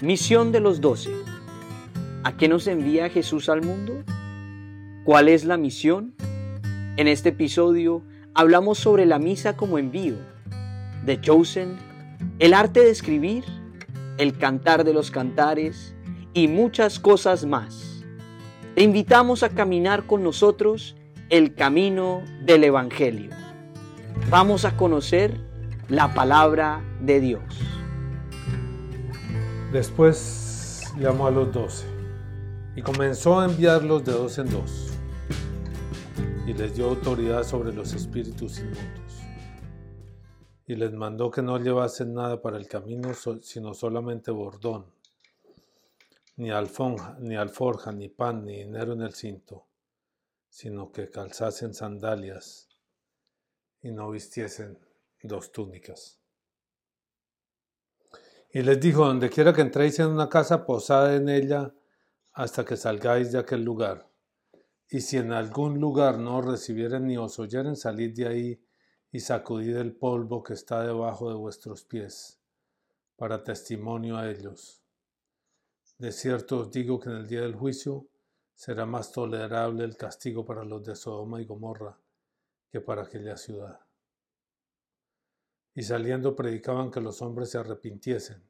Misión de los doce. ¿A qué nos envía Jesús al mundo? ¿Cuál es la misión? En este episodio hablamos sobre la misa como envío, The Chosen, el arte de escribir, el cantar de los cantares y muchas cosas más. Te invitamos a caminar con nosotros el camino del Evangelio. Vamos a conocer la palabra de Dios. Después llamó a los doce y comenzó a enviarlos de dos en dos y les dio autoridad sobre los espíritus inmundos y les mandó que no llevasen nada para el camino sino solamente bordón, ni alfonja, ni alforja, ni pan, ni dinero en el cinto, sino que calzasen sandalias y no vistiesen dos túnicas. Y les dijo, donde quiera que entréis en una casa, posad en ella hasta que salgáis de aquel lugar. Y si en algún lugar no recibieren ni os oyeren, salid de ahí y sacudid el polvo que está debajo de vuestros pies, para testimonio a ellos. De cierto os digo que en el día del juicio será más tolerable el castigo para los de Sodoma y Gomorra que para aquella ciudad y saliendo predicaban que los hombres se arrepintiesen,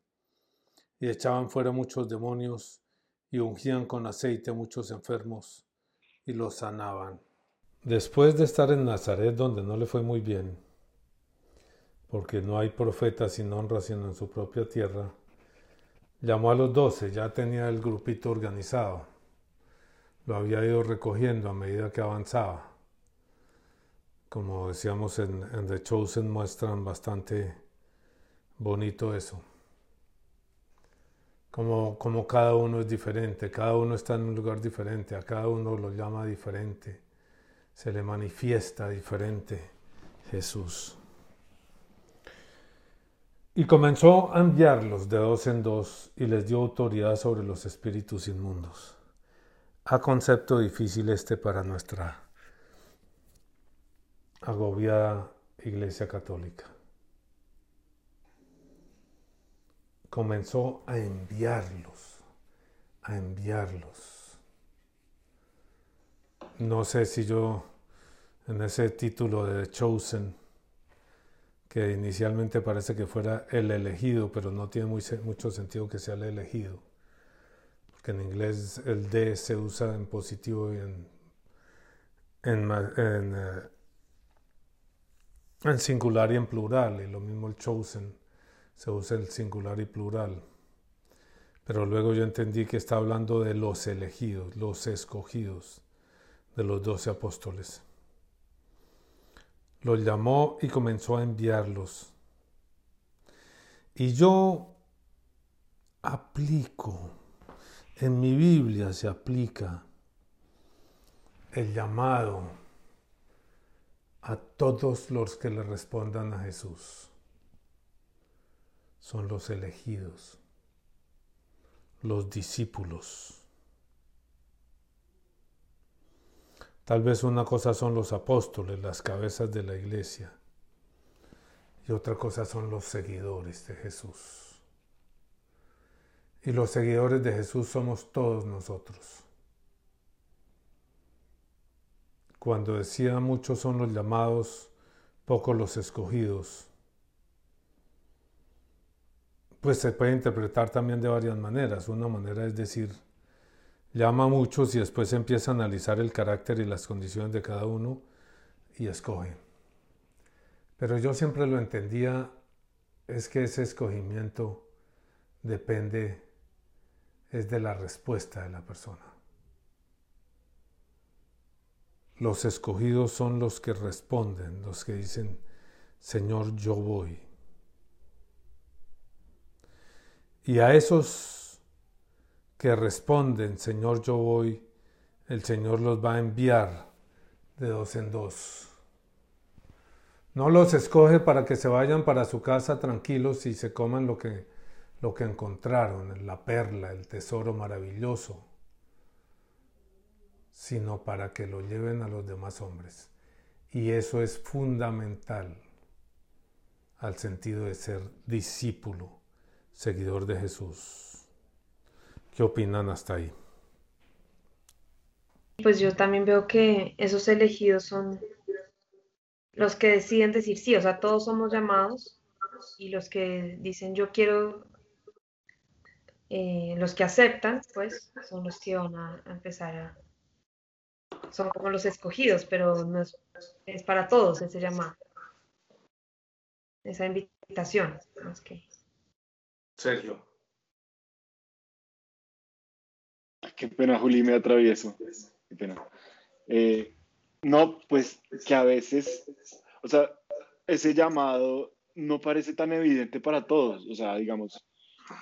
y echaban fuera muchos demonios, y ungían con aceite muchos enfermos, y los sanaban. Después de estar en Nazaret, donde no le fue muy bien, porque no hay profeta sin honra sino en su propia tierra, llamó a los doce, ya tenía el grupito organizado, lo había ido recogiendo a medida que avanzaba como decíamos en, The Chosen, muestran bastante bonito eso. Como, como cada uno es diferente, cada uno está en un lugar diferente, a cada uno lo llama diferente, se le manifiesta diferente Jesús. Y comenzó a enviarlos de dos en dos y les dio autoridad sobre los espíritus inmundos. A concepto difícil este para nuestra agobiada Iglesia Católica. Comenzó a enviarlos, a enviarlos. No sé si yo en ese título de Chosen, que inicialmente parece que fuera el elegido, pero no tiene mucho sentido que sea el elegido, porque en inglés el D se usa en positivo y en, en, eh, en singular y en plural, y lo mismo el chosen, se usa el singular y plural. Pero luego yo entendí que está hablando de los elegidos, los escogidos de los doce apóstoles. Los llamó y comenzó a enviarlos. Y yo aplico, en mi Biblia se aplica el llamado a todos los que le respondan a Jesús. Son los elegidos, los discípulos. Tal vez una cosa son los apóstoles, las cabezas de la iglesia, y otra cosa son los seguidores de Jesús. Y los seguidores de Jesús somos todos nosotros. Cuando decía muchos son los llamados, pocos los escogidos. Pues se puede interpretar también de varias maneras. Una manera es decir, llama a muchos y después empieza a analizar el carácter y las condiciones de cada uno y escoge. Pero yo siempre lo entendía, es que ese escogimiento depende, es de la respuesta de la persona. Los escogidos son los que responden, los que dicen, Señor, yo voy. Y a esos que responden, Señor, yo voy, el Señor los va a enviar de dos en dos. No los escoge para que se vayan para su casa tranquilos y se coman lo que, lo que encontraron, la perla, el tesoro maravilloso sino para que lo lleven a los demás hombres. Y eso es fundamental al sentido de ser discípulo, seguidor de Jesús. ¿Qué opinan hasta ahí? Pues yo también veo que esos elegidos son los que deciden decir sí, o sea, todos somos llamados y los que dicen yo quiero, eh, los que aceptan, pues son los que van a, empezar a, son como los escogidos, pero no es, es para todos ese llamado, esa invitación, más que. Sergio. Qué pena, Juli, me atravieso. Qué pena. Eh, no, pues que a veces, o sea, ese llamado no parece tan evidente para todos. O sea, digamos,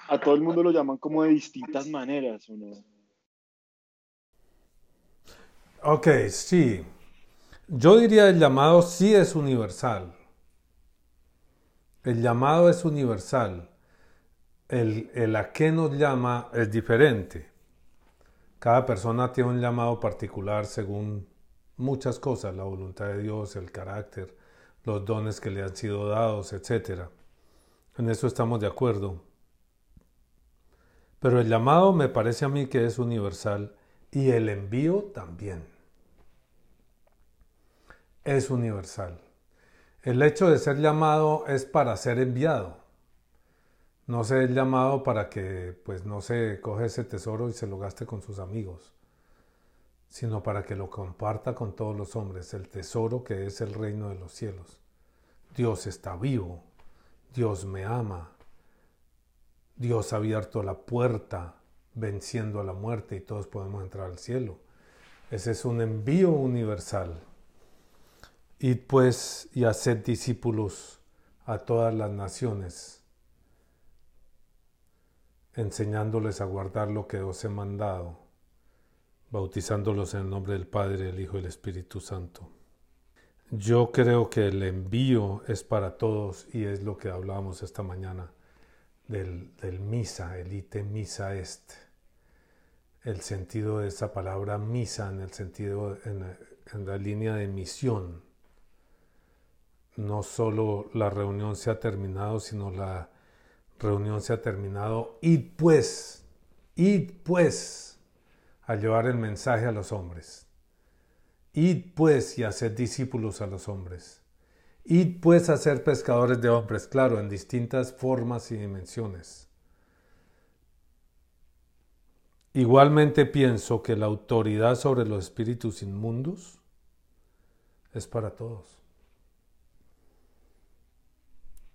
a todo el mundo lo llaman como de distintas maneras, ¿o no? Ok, sí. Yo diría el llamado sí es universal. El llamado es universal. El, el a qué nos llama es diferente. Cada persona tiene un llamado particular según muchas cosas, la voluntad de Dios, el carácter, los dones que le han sido dados, etc. En eso estamos de acuerdo. Pero el llamado me parece a mí que es universal y el envío también. Es universal. El hecho de ser llamado es para ser enviado. No ser llamado para que, pues, no se coge ese tesoro y se lo gaste con sus amigos sino para que lo comparta con todos los hombres, el tesoro que es el reino de los cielos. Dios está vivo, Dios me ama, Dios ha abierto la puerta venciendo a la muerte y todos podemos entrar al cielo. Ese es un envío universal. Y pues y haced discípulos a todas las naciones, enseñándoles a guardar lo que os he mandado bautizándolos en el nombre del Padre, el Hijo y el Espíritu Santo. Yo creo que el envío es para todos y es lo que hablábamos esta mañana del, misa, el ite misa est. El sentido de esa palabra misa en el sentido, en, la línea de misión. No solo la reunión se ha terminado, sino la reunión se ha terminado. Id pues, id pues a llevar el mensaje a los hombres. Id pues y haced discípulos a los hombres. Id pues a ser pescadores de hombres, claro, en distintas formas y dimensiones. Igualmente pienso que la autoridad sobre los espíritus inmundos es para todos.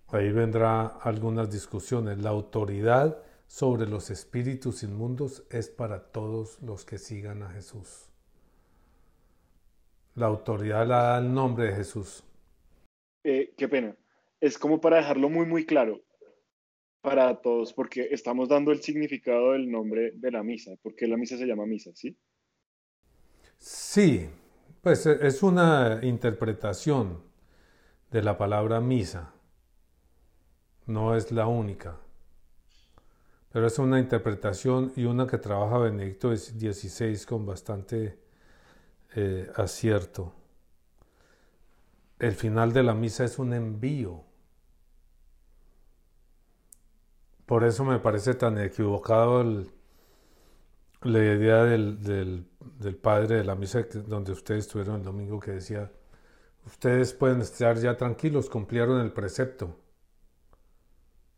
Ahí vendrá algunas discusiones. La autoridad sobre los espíritus inmundos es para todos los que sigan a Jesús. La autoridad la da el nombre de Jesús. Eh, qué pena. Es como para dejarlo muy, muy claro para todos, porque estamos dando el significado del nombre de la misa, porque la misa se llama misa, ¿sí? Sí, pues e, es una interpretación de la palabra misa, no es la única pero es una interpretación y una que trabaja Benedicto XVI con bastante eh, acierto. El final de la misa es un envío. Por eso me parece tan equivocado la idea del, del, padre de la misa donde ustedes estuvieron el domingo que decía, ustedes pueden estar ya tranquilos, cumplieron el precepto.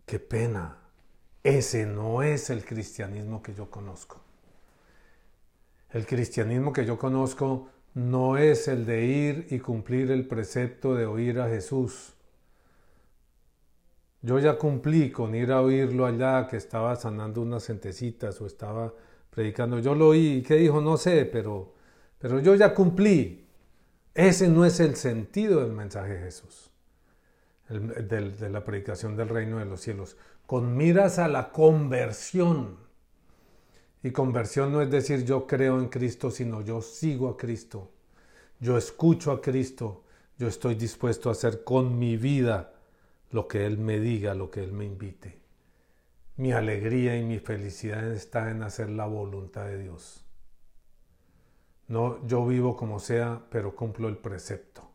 Qué pena ese no es el cristianismo que yo conozco. El cristianismo que yo conozco no es el de ir y cumplir el precepto de oír a Jesús. Yo ya cumplí con ir a oírlo allá, que estaba sanando unas centecitas o estaba predicando. Yo lo oí, ¿qué dijo? No sé, pero, pero yo ya cumplí. Ese no es el sentido del mensaje de Jesús, de la predicación del reino de los cielos con miras a la conversión. Y conversión no es decir yo creo en Cristo, sino yo sigo a Cristo. Yo escucho a Cristo. Yo estoy dispuesto a hacer con mi vida lo que Él me diga, lo que Él me invite. Mi alegría y mi felicidad está en hacer la voluntad de Dios. No, yo vivo como sea, pero cumplo el precepto.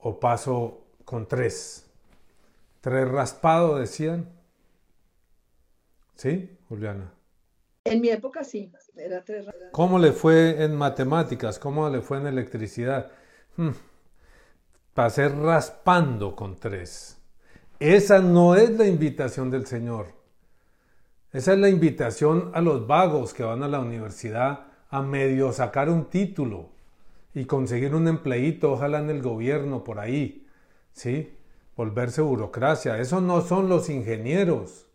O paso con tres. Tres raspados decían. ¿Sí, Juliana? En mi época sí, era tres ¿Cómo le fue en matemáticas? ¿Cómo le fue en electricidad? Hmm. Pasé raspando con tres. Esa no es la invitación del Señor. Esa es la invitación a los vagos que van a la universidad a medio sacar un título y conseguir un empleito, ojalá en el gobierno por ahí, ¿sí? Volverse burocracia. Esos no son los ingenieros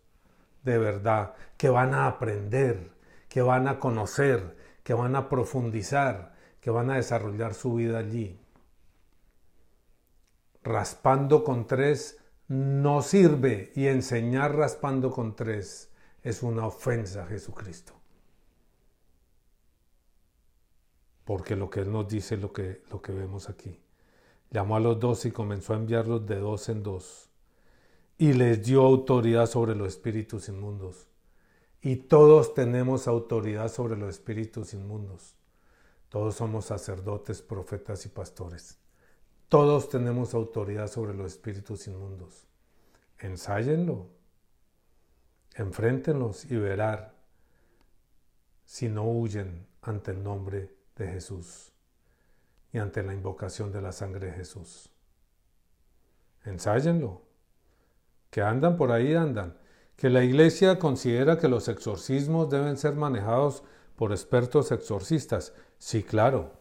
de verdad, que van a aprender, que van a conocer, que van a profundizar, que van a desarrollar su vida allí. Raspando con tres no sirve y enseñar raspando con tres es una ofensa a Jesucristo. Porque lo que Él nos dice es lo que, lo que vemos aquí. Llamó a los dos y comenzó a enviarlos de dos en dos. Y les dio autoridad sobre los espíritus inmundos. Y todos tenemos autoridad sobre los espíritus inmundos. Todos somos sacerdotes, profetas y pastores. Todos tenemos autoridad sobre los espíritus inmundos. Ensáyenlo, enfréntenlos y verán si no huyen ante el nombre de Jesús y ante la invocación de la sangre de Jesús. Ensáyenlo. Que andan por ahí, andan. Que la iglesia considera que los exorcismos deben ser manejados por expertos exorcistas. Sí, claro.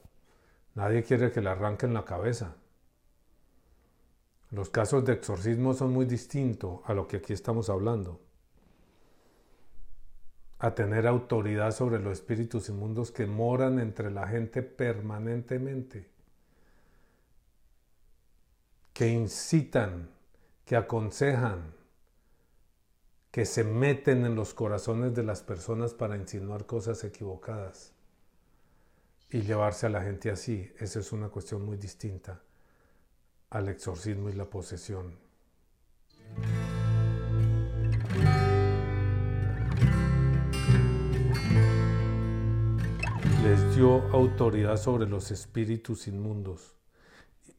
Nadie quiere que le arranquen la cabeza. Los casos de exorcismo son muy distintos a lo que aquí estamos hablando. A tener autoridad sobre los espíritus inmundos que moran entre la gente permanentemente, que incitan, que aconsejan, que se meten en los corazones de las personas para insinuar cosas equivocadas y llevarse a la gente así. Esa es una cuestión muy distinta al exorcismo y la posesión. Les dio autoridad sobre los espíritus inmundos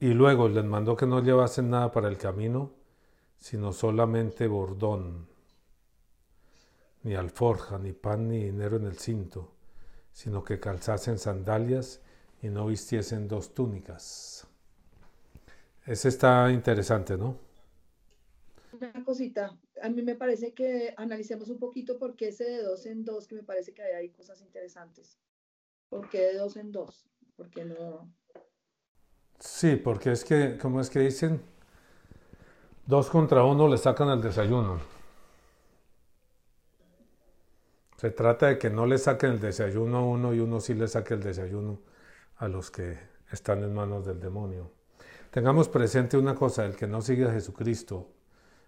y luego les mandó que no llevasen nada para el camino, sino solamente bordón, ni alforja, ni pan, ni dinero en el cinto, sino que calzasen sandalias y no vistiesen dos túnicas. Ese está interesante, ¿no? Una cosita, a mí me parece que analicemos un poquito por qué ese de dos en dos, que me parece que hay cosas interesantes. ¿Por qué de dos en dos? ¿Por qué no? Sí, porque es que, como es que dicen, dos contra uno le sacan el desayuno. Se trata de que no le saquen el desayuno a uno y uno sí le saque el desayuno a los que están en manos del demonio. Tengamos presente una cosa, el que no sigue a Jesucristo,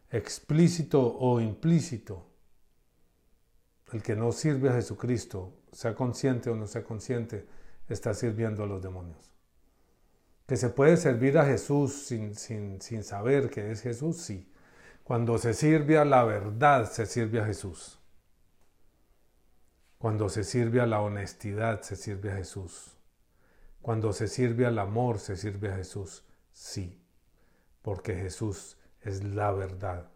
explícito o implícito, el que no sirve a Jesucristo, sea consciente o no sea consciente, está sirviendo a los demonios. Que se puede servir a Jesús sin, sin, sin saber que es Jesús, sí. Cuando se sirve a la verdad, se sirve a Jesús. Cuando se sirve a la honestidad, se sirve a Jesús. Cuando se sirve al amor, se sirve a Jesús. Sí, porque Jesús es la verdad.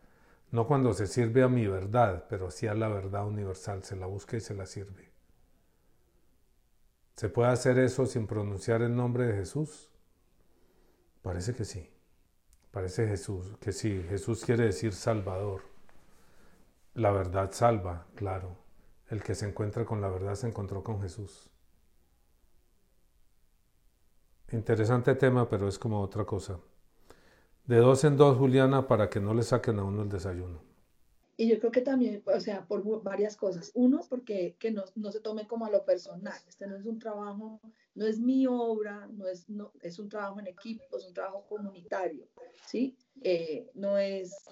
No cuando se sirve a mi verdad, pero sí a la verdad universal, se la busca y se la sirve. ¿Se puede hacer eso sin pronunciar el nombre de Jesús? Parece que sí. Parece Jesús, que sí. Jesús quiere decir Salvador. La verdad salva, claro. El que se encuentra con la verdad se encontró con Jesús. Interesante tema, pero es como otra cosa. De dos en dos, Juliana, para que no le saquen a uno el desayuno. Y yo creo que también, o sea, por varias cosas. Uno, porque que no, no, se tome como a lo personal. Este no es un trabajo, no es mi obra, no es, no, es un trabajo en equipo, es un trabajo comunitario, ¿sí? Eh, no es...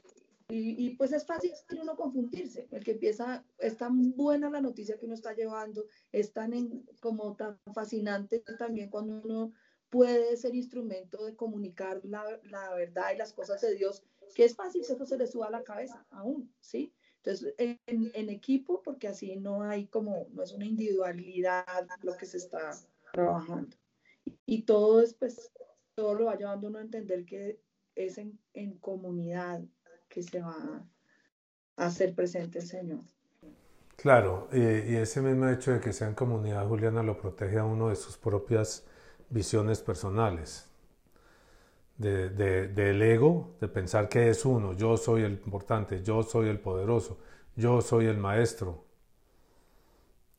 Y, y, pues es fácil uno confundirse, el que empieza, es tan buena la noticia que uno está llevando, es tan en, como tan fascinante también cuando uno puede ser instrumento de comunicar la, la, verdad y las cosas de Dios, que es fácil eso se le suba a la cabeza aún, ¿sí? Entonces, en, en, equipo, porque así no hay como, no es una individualidad lo que se está trabajando. Y, todo es, pues, todo lo va llevando uno a entender que es en, en comunidad que se va a hacer presente el Señor. Claro, y ese mismo hecho de que sea en comunidad juliana lo protege a uno de sus propias visiones personales, de, del ego, de pensar que es uno, yo soy el importante, yo soy el poderoso, yo soy el maestro.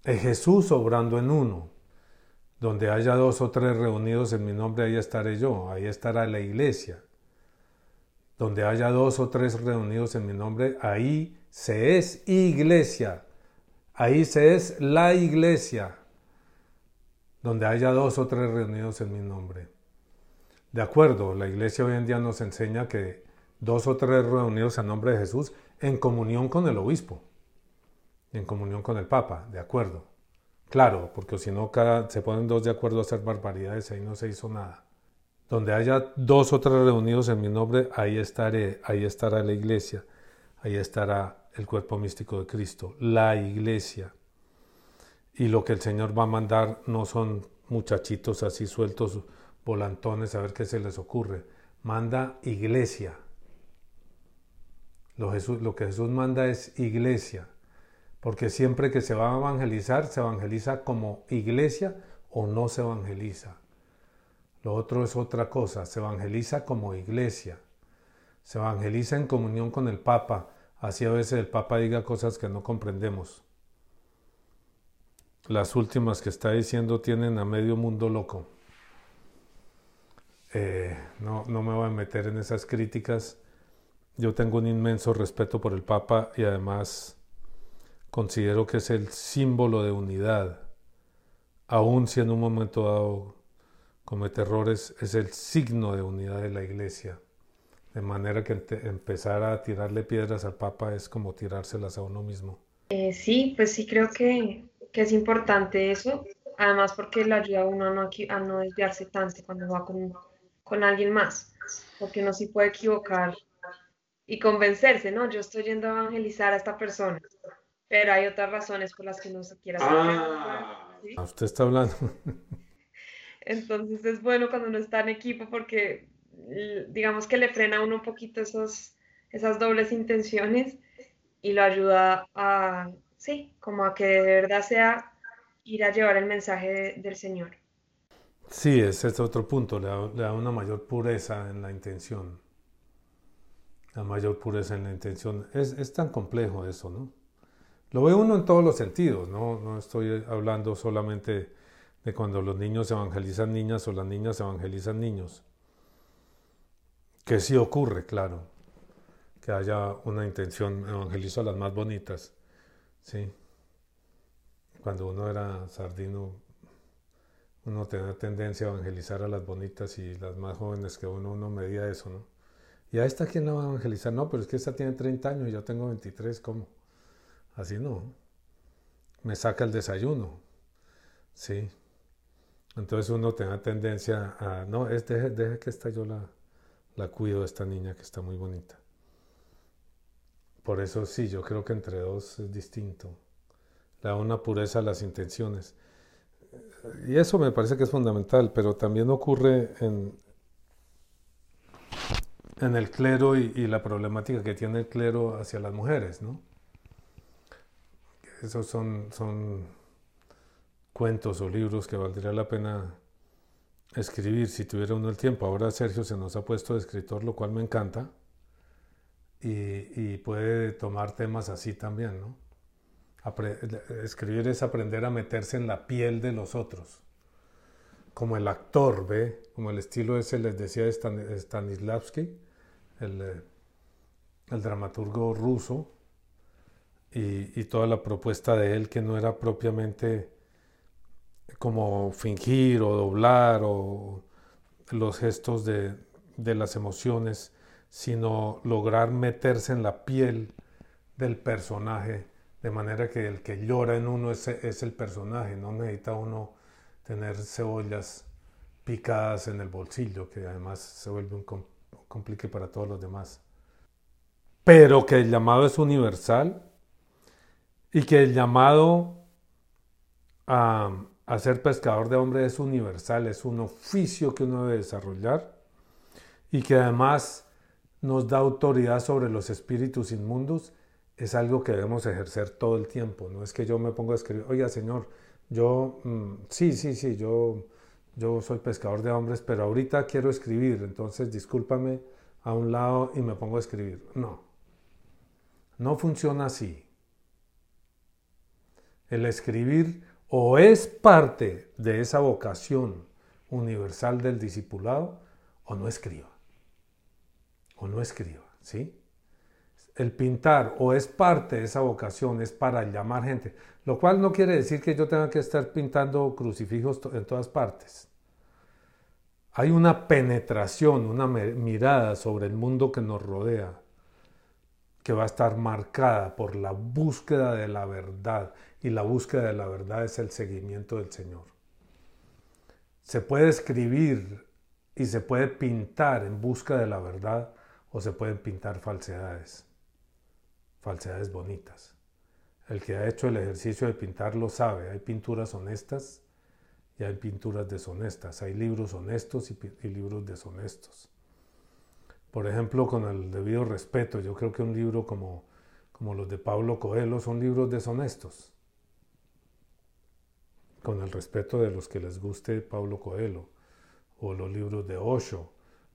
Es Jesús obrando en uno. Donde haya dos o tres reunidos en mi nombre, ahí estaré yo, ahí estará la iglesia. Donde haya dos o tres reunidos en mi nombre, ahí se es iglesia. Ahí se es la iglesia. Donde haya dos o tres reunidos en mi nombre. De acuerdo, la iglesia hoy en día nos enseña que dos o tres reunidos en nombre de Jesús en comunión con el obispo, en comunión con el papa, de acuerdo. Claro, porque si no se ponen dos de acuerdo a hacer barbaridades, ahí no se hizo nada. Donde haya dos o tres reunidos en mi nombre, ahí estaré, ahí estará la iglesia, ahí estará el cuerpo místico de Cristo, la iglesia. Y lo que el Señor va a mandar no son muchachitos así sueltos, volantones, a ver qué se les ocurre. Manda iglesia. Lo, que Jesús manda es iglesia porque siempre que se va a evangelizar, se evangeliza como iglesia o no se evangeliza. Lo otro es otra cosa, se evangeliza como iglesia, se evangeliza en comunión con el Papa, así a veces el Papa diga cosas que no comprendemos. Las últimas que está diciendo tienen a medio mundo loco. Eh, no, no me voy a meter en esas críticas. Yo tengo un inmenso respeto por el Papa y además considero que es el símbolo de unidad. Aun si en un momento dado comete errores, es el signo de unidad de la iglesia. De manera que empezar a tirarle piedras al Papa es como tirárselas a uno mismo. Eh, sí, pues sí creo que, que, es importante eso. Además porque le ayuda a uno a no, a no desviarse tanto cuando va con, con alguien más. Porque uno sí puede equivocar y convencerse, ¿no? Yo estoy yendo a evangelizar a esta persona pero hay otras razones por las que no se quiere hacer. Ah, usted está hablando. Entonces es bueno cuando uno está en equipo porque digamos que le frena a uno un poquito esos, esas dobles intenciones y lo ayuda a, sí, como a que de verdad sea ir a llevar el mensaje del Señor. Sí, ese es otro punto, le da, le da, una mayor pureza en la intención. La mayor pureza en la intención. Es, es tan complejo eso, ¿no? Lo ve uno en todos los sentidos, ¿no? no estoy hablando solamente de cuando los niños evangelizan niñas o las niñas evangelizan niños. Que sí ocurre, claro, que haya una intención, evangelizo a las más bonitas, ¿sí? Cuando uno era sardino, uno tenía tendencia a evangelizar a las bonitas y las más jóvenes que uno, uno medía eso, ¿no? ¿Y a esta quién la va a evangelizar? No, pero es que esta tiene 30 años y yo tengo 23, ¿cómo? Así no. Me saca el desayuno. Sí. Entonces uno tiene tendencia a, no, es deje, que esta yo la, la cuido esta niña que está muy bonita. Por eso sí, yo creo que entre dos es distinto. Le da una pureza a las intenciones. Y eso me parece que es fundamental, pero también ocurre en, el clero y, y la problemática que tiene el clero hacia las mujeres, ¿no? esos son, son cuentos o libros que valdría la pena escribir si tuviera uno el tiempo. Ahora Sergio se nos ha puesto de escritor, lo cual me encanta, y, puede tomar temas así también, ¿no? escribir es aprender a meterse en la piel de los otros, como el actor, ¿ve? Como el estilo ese les decía Stanislavski, el, el dramaturgo ruso, y, toda la propuesta de él que no era propiamente como fingir o doblar o los gestos de, las emociones, sino lograr meterse en la piel del personaje, de manera que el que llora en uno es, el personaje, no necesita uno tener cebollas picadas en el bolsillo, que además se vuelve un complique para todos los demás. Pero que el llamado es universal y que el llamado a, ser pescador de hombres es universal, es un oficio que uno debe desarrollar y que además nos da autoridad sobre los espíritus inmundos es algo que debemos ejercer todo el tiempo. No es que yo me ponga a escribir, oiga Señor, yo, mm, sí, sí, sí, yo, yo soy pescador de hombres, pero ahorita quiero escribir, entonces discúlpame a un lado y me pongo a escribir. No, no funciona así. El escribir o es parte de esa vocación universal del discipulado o no escriba. O no escriba, ¿sí? el pintar o es parte de esa vocación, es para llamar gente, lo cual no quiere decir que yo tenga que estar pintando crucifijos en todas partes. Hay una penetración, una mirada sobre el mundo que nos rodea, que va a estar marcada por la búsqueda de la verdad, y la búsqueda de la verdad es el seguimiento del Señor. Se puede escribir y se puede pintar en busca de la verdad o se pueden pintar falsedades falsedades bonitas. El que ha hecho el ejercicio de pintar lo sabe. Hay pinturas honestas y hay pinturas deshonestas. Hay libros honestos y, libros deshonestos. Por ejemplo, con el debido respeto, yo creo que un libro como, como los de Pablo Coelho son libros deshonestos. Con el respeto de los que les guste Pablo Coelho, o los libros de Osho,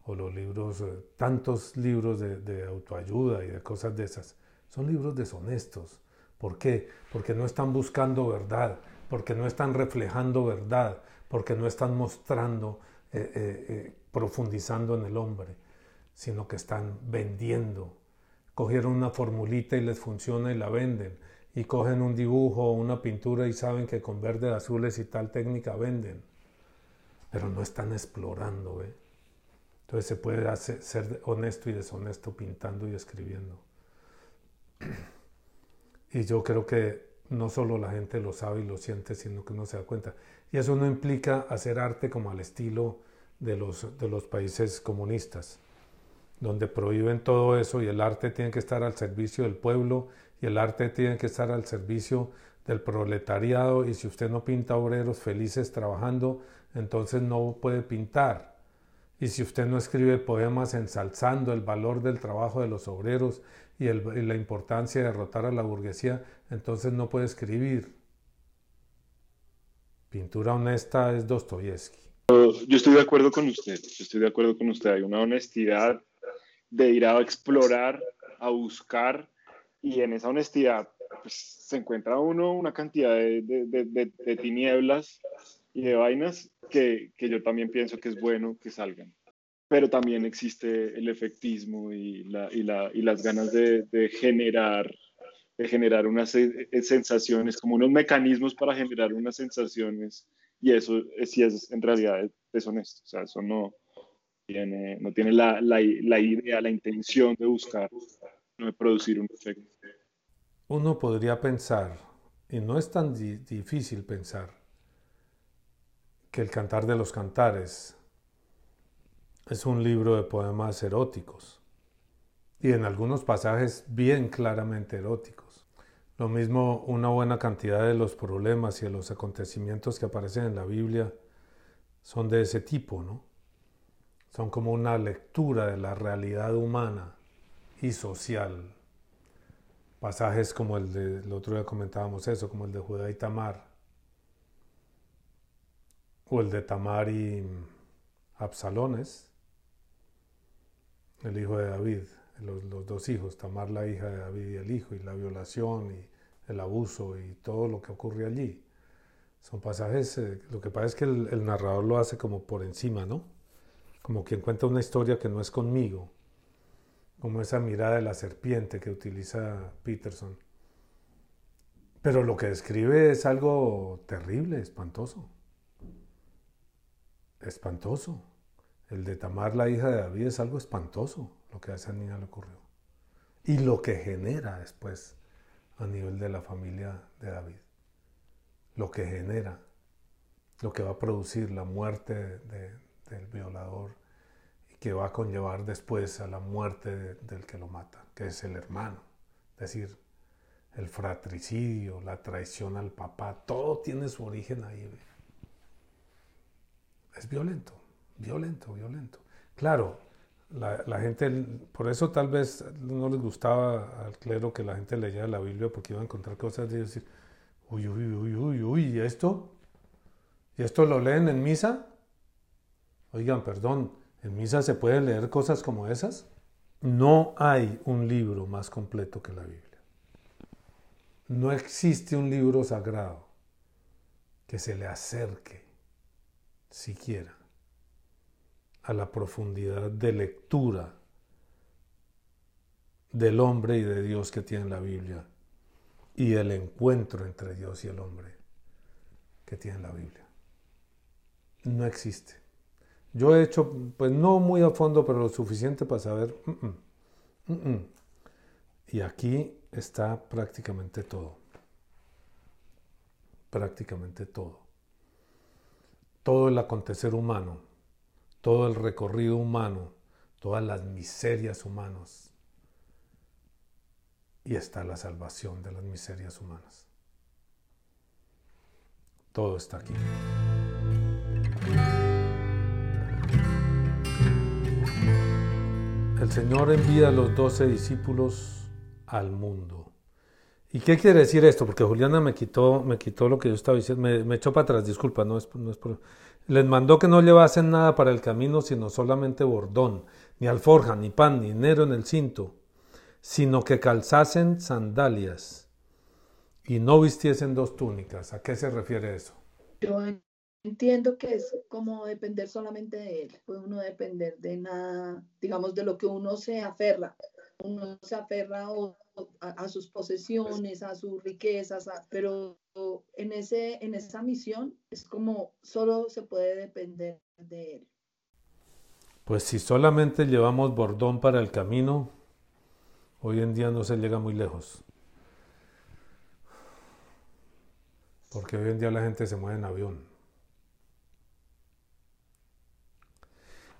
o los libros, eh, tantos libros de autoayuda y de cosas de esas son libros deshonestos. ¿Por qué? Porque no están buscando verdad, porque no están reflejando verdad, porque no están mostrando, eh, eh, eh, profundizando en el hombre, sino que están vendiendo. Cogieron una formulita y les funciona y la venden. Y cogen un dibujo o una pintura y saben que con verdes, azules y tal técnica venden. Pero no están explorando. Entonces se puede ser honesto y deshonesto pintando y escribiendo. Y yo creo que no solo la gente lo sabe y lo siente, sino que no se da cuenta. Y eso no implica hacer arte como al estilo de los, de los países comunistas, donde prohíben todo eso y el arte tiene que estar al servicio del pueblo y el arte tiene que estar al servicio del proletariado y si usted no pinta obreros felices trabajando, entonces no puede pintar. Y si usted no escribe poemas ensalzando el valor del trabajo de los obreros y, la importancia de derrotar a la burguesía, entonces no puede escribir. Pintura honesta es Dostoyevsky. Yo estoy de acuerdo con usted, yo estoy de acuerdo con usted. Hay una honestidad de ir a explorar, a buscar, y en esa honestidad pues, se encuentra uno una cantidad de, tinieblas y de vainas que, que yo también pienso que es bueno que salgan pero también existe el efectismo y, la, y, la, y las ganas de, de, generar de generar unas eh, sensaciones, como unos mecanismos para generar unas sensaciones, y eso sí es en realidad deshonesto, o sea, eso no tiene, no tiene la, la, la idea, la intención de buscar, no de producir un efecto. Uno podría pensar, y no es tan difícil pensar, que el cantar de los cantares es un libro de poemas eróticos y en algunos pasajes bien claramente eróticos. Lo mismo una buena cantidad de los problemas y de los acontecimientos que aparecen en la Biblia son de ese tipo, ¿no? Son como una lectura de la realidad humana y social. Pasajes como el de, el otro día comentábamos eso, como el de Judá y Tamar, o el de Tamar y Absalones, el hijo de David, los, dos hijos, Tamar la hija de David y el hijo, y la violación y el abuso y todo lo que ocurre allí. Son pasajes, eh, lo que pasa es que el, narrador lo hace como por encima, ¿no? Como quien cuenta una historia que no es conmigo, como esa mirada de la serpiente que utiliza Peterson. Pero lo que describe es algo terrible, espantoso. Espantoso. El de Tamar, la hija de David, es algo espantoso lo que a esa niña le ocurrió. Y lo que genera después a nivel de la familia de David. Lo que genera, lo que va a producir la muerte del violador y que va a conllevar después a la muerte del que lo mata, que es el hermano. Es decir, el fratricidio, la traición al papá, todo tiene su origen ahí. Es violento violento, violento. Claro, La, gente, por eso tal vez no les gustaba al clero que la gente leyera la Biblia porque iba a encontrar cosas y decir, uy, uy, uy, uy, uy, ¿y esto? ¿Y esto lo leen en misa? Oigan, perdón, ¿en misa se pueden leer cosas como esas? No hay un libro más completo que la Biblia. No existe un libro sagrado que se le acerque siquiera a la profundidad de lectura del hombre y de Dios que tiene la Biblia y el encuentro entre Dios y el hombre que tiene la Biblia. No existe. Yo he hecho, pues no muy a fondo, pero lo suficiente para saber. Mm, mm, mm, y aquí está prácticamente todo. Prácticamente todo. Todo el acontecer humano, todo el recorrido humano, todas las miserias humanas. Y está la salvación de las miserias humanas. Todo está aquí. El Señor envía a los doce discípulos al mundo. ¿Y qué quiere decir esto? Porque Juliana me quitó, me quitó lo que yo estaba diciendo, me, echó para atrás, disculpa, no es, no es por... Les mandó que no llevasen nada para el camino, sino solamente bordón, ni alforja, ni pan, ni dinero en el cinto, sino que calzasen sandalias y no vistiesen dos túnicas. ¿A qué se refiere eso? Yo entiendo que es como depender solamente de él, puede uno depender de nada, digamos, de lo que uno se aferra uno se aferra a, sus posesiones, a sus riquezas, pero en, ese, en esa misión es como solo se puede depender de él. Pues si solamente llevamos bordón para el camino, hoy en día no se llega muy lejos. Porque hoy en día la gente se mueve en avión.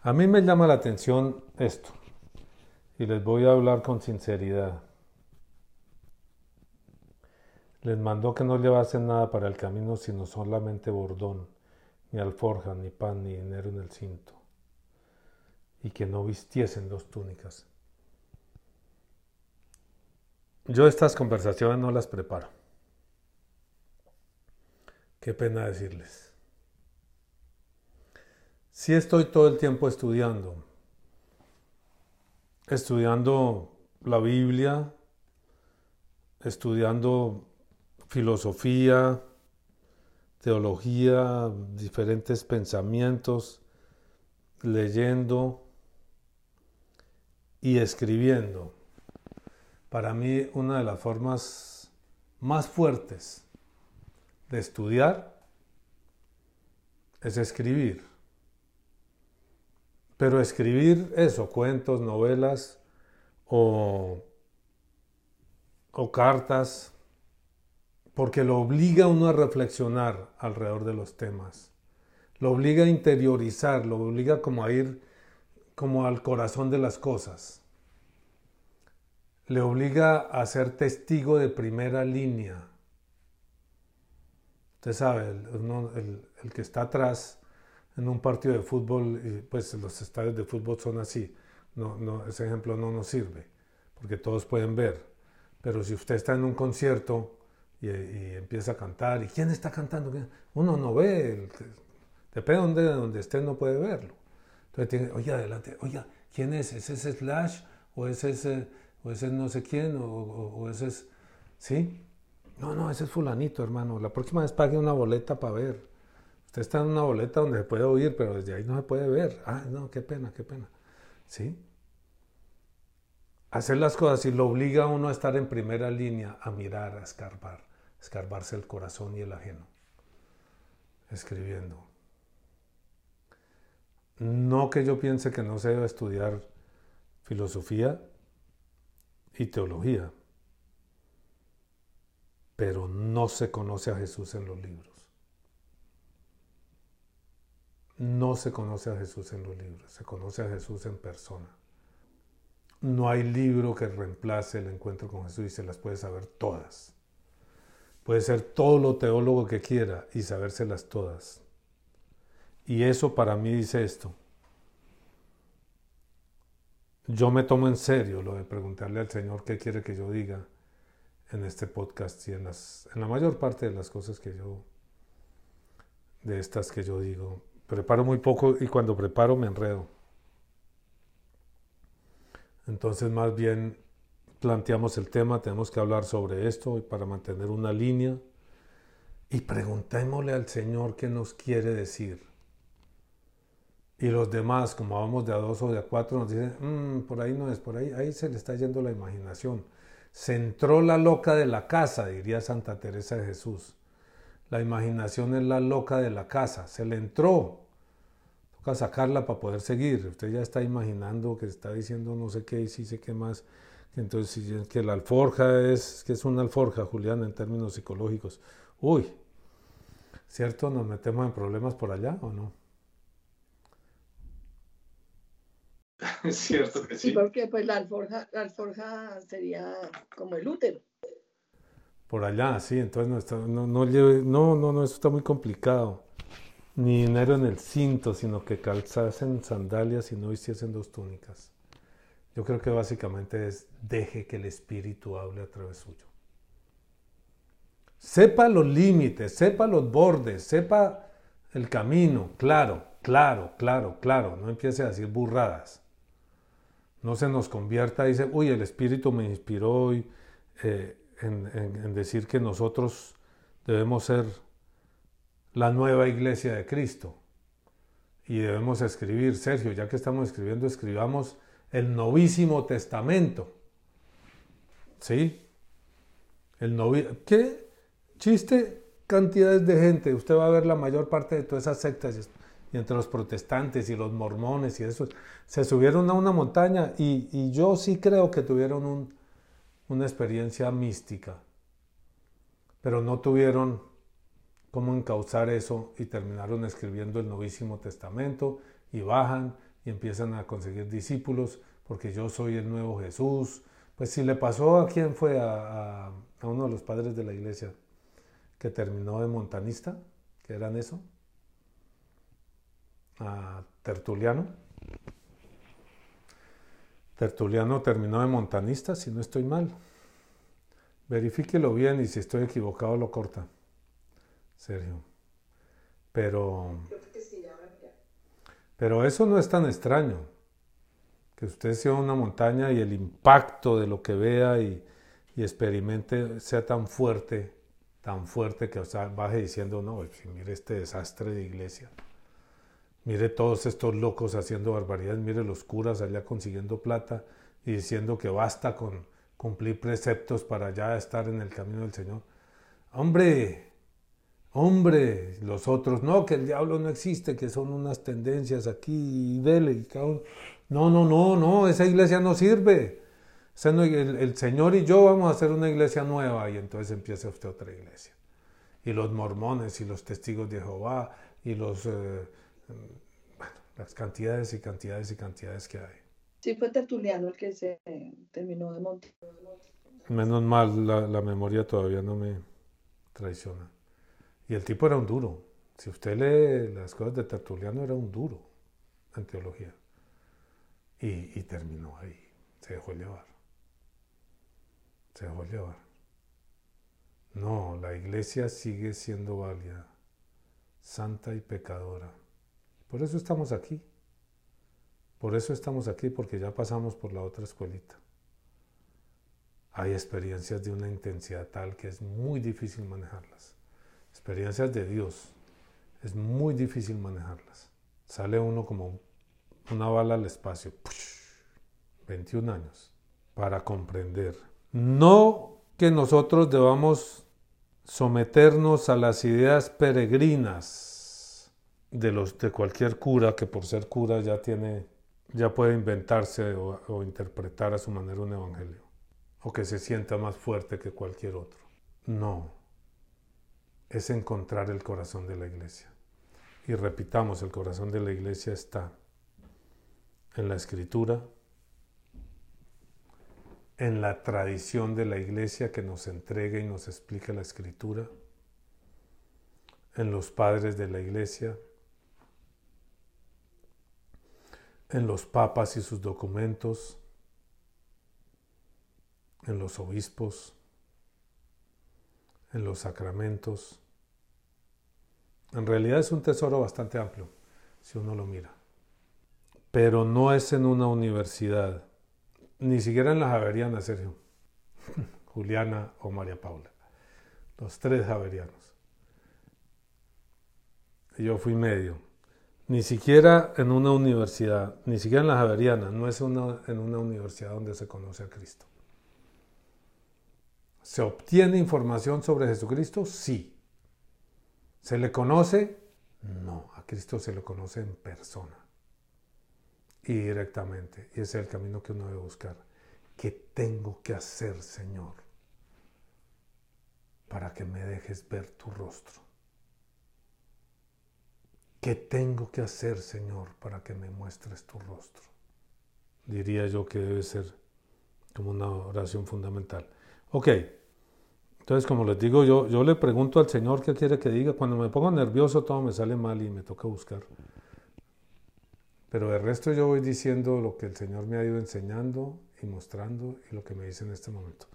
A mí me llama la atención esto y les voy a hablar con sinceridad. Les mandó que no llevasen nada para el camino, sino solamente bordón, ni alforja, ni pan, ni dinero en el cinto, y que no vistiesen dos túnicas. Yo estas conversaciones no las preparo. Qué pena decirles. Si estoy todo el tiempo estudiando, estudiando la Biblia, estudiando filosofía, teología, diferentes pensamientos, leyendo y escribiendo. Para mí una de las formas más fuertes de estudiar es escribir. Pero escribir eso, cuentos, novelas o, o cartas, porque lo obliga a uno a reflexionar alrededor de los temas, lo obliga a interiorizar, lo obliga como a ir como al corazón de las cosas, le obliga a ser testigo de primera línea. Usted sabe, el, el que está atrás en un partido de fútbol, pues los estadios de fútbol son así. No, no, ese ejemplo no nos sirve, porque todos pueden ver. Pero si usted está en un concierto y, empieza a cantar, ¿y quién está cantando? Uno no ve, depende de donde, esté, no puede verlo. Entonces tiene, oye, adelante, oye, ¿quién es? ¿Es ese Slash? ¿O es ese, o ese no sé quién? ¿O, o ese es...? ¿Sí? No, no, ese es fulanito, hermano. La próxima vez pague una boleta para ver. Usted está en una boleta donde se puede oír, pero desde ahí no se puede ver. Ah, no, qué pena, qué pena. ¿Sí? Hacer las cosas y lo obliga a uno a estar en primera línea, a mirar, a escarbar, escarbarse el corazón y el ajeno, escribiendo. No que yo piense que no se debe estudiar filosofía y teología, pero no se conoce a Jesús en los libros no se conoce a Jesús en los libros, se conoce a Jesús en persona. No hay libro que reemplace el encuentro con Jesús y se las puede saber todas. Puede ser todo lo teólogo que quiera y sabérselas todas. Y eso para mí dice esto. yo me tomo en serio lo de preguntarle al Señor qué quiere que yo diga en este podcast y en, las, en la mayor parte de las cosas que yo, de estas que yo digo. Preparo muy poco y cuando preparo me enredo. Entonces más bien planteamos el tema, tenemos que hablar sobre esto para mantener una línea y preguntémosle al Señor qué nos quiere decir. Y los demás, como vamos de a dos o de a cuatro, nos dicen, mm, por ahí no es, por ahí, ahí se le está yendo la imaginación. Se entró la loca de la casa, diría Santa Teresa de Jesús. La imaginación es la loca de la casa, se le entró. Toca sacarla para poder seguir. Usted ya está imaginando que está diciendo no sé qué y sí sé qué más. Entonces, que la alforja es, que es una alforja, Julián, en términos psicológicos. Uy, ¿cierto? ¿Nos metemos en problemas por allá o no? Es cierto que sí. Sí, porque pues la alforja, la alforja sería como el útero. Por allá, sí, entonces no, está, no, no, no, no, no, eso está muy complicado. Ni dinero en el cinto, sino que calzasen sandalias y no hiciesen dos túnicas. Yo creo que básicamente es deje que el Espíritu hable a través suyo. Sepa los límites, sepa los bordes, sepa el camino, claro, claro, claro, claro. No empiece a decir burradas. No se nos convierta y dice, uy, el Espíritu me inspiró hoy eh, en, decir que nosotros debemos ser la nueva iglesia de Cristo. Y debemos escribir, Sergio, ya que estamos escribiendo, escribamos el novísimo testamento. ¿Sí? El novi ¿Qué chiste cantidades de gente? Usted va a ver la mayor parte de todas esas sectas y entre los protestantes y los mormones y eso, se subieron a una montaña y, yo sí creo que tuvieron una experiencia mística, pero no tuvieron cómo encauzar eso y terminaron escribiendo el Novísimo Testamento y bajan y empiezan a conseguir discípulos porque yo soy el nuevo Jesús. Pues si le pasó a quién fue a, a uno de los padres de la iglesia que terminó de montanista, que eran eso, a Tertuliano. Tertuliano terminó de montanista, si no estoy mal. Verifíquelo bien y si estoy equivocado lo corta. Sergio. Pero. Pero eso no es tan extraño. Que usted sea una montaña y el impacto de lo que vea y, experimente sea tan fuerte, tan fuerte que baje diciendo, no, mire este desastre de iglesia. Mire todos estos locos haciendo barbaridades, mire los curas allá consiguiendo plata y diciendo que basta con cumplir preceptos para ya estar en el camino del Señor. Hombre, hombre, los otros, no, que el diablo no existe, que son unas tendencias aquí y y No, no, no, no, esa iglesia no sirve. El, Señor y yo vamos a hacer una iglesia nueva y entonces empieza usted otra iglesia. Y los mormones y los testigos de Jehová y los... Eh, bueno, las cantidades y cantidades y cantidades que hay. Sí, fue Tertuliano el que se terminó de montar. Menos mal, la, memoria todavía no me traiciona. Y el tipo era un duro. Si usted lee las cosas de Tertuliano, era un duro en teología. Y, y terminó ahí. Se dejó llevar. Se dejó llevar. No, la iglesia sigue siendo válida, santa y pecadora. Por eso estamos aquí. Por eso estamos aquí, porque ya pasamos por la otra escuelita. Hay experiencias de una intensidad tal que es muy difícil manejarlas. Experiencias de Dios. Es muy difícil manejarlas. Sale uno como una bala al espacio. 21 años. Para comprender. No que nosotros debamos someternos a las ideas peregrinas de, los, de cualquier cura que por ser cura ya tiene, ya puede inventarse o, interpretar a su manera un evangelio, o que se sienta más fuerte que cualquier otro. No, es encontrar el corazón de la iglesia. Y repitamos, el corazón de la iglesia está en la escritura, en la tradición de la iglesia que nos entrega y nos explica la escritura, en los padres de la iglesia, en los papas y sus documentos, en los obispos, en los sacramentos. En realidad es un tesoro bastante amplio, si uno lo mira. Pero no es en una universidad, ni siquiera en la Javeriana, Sergio, Juliana o María Paula, los tres Javerianos. Yo fui medio. Ni siquiera en una universidad, ni siquiera en la Javeriana, no es una, en una universidad donde se conoce a Cristo. ¿Se obtiene información sobre Jesucristo? Sí. ¿Se le conoce? No, a Cristo se le conoce en persona y directamente. Y ese es el camino que uno debe buscar. ¿Qué tengo que hacer, Señor, para que me dejes ver tu rostro? ¿Qué tengo que hacer, Señor, para que me muestres tu rostro? Diría yo que debe ser como una oración fundamental. Ok, entonces como les digo, yo, yo le pregunto al Señor qué quiere que diga. Cuando me pongo nervioso todo me sale mal y me toca buscar. Pero el resto yo voy diciendo lo que el Señor me ha ido enseñando y mostrando y lo que me dice en este momento.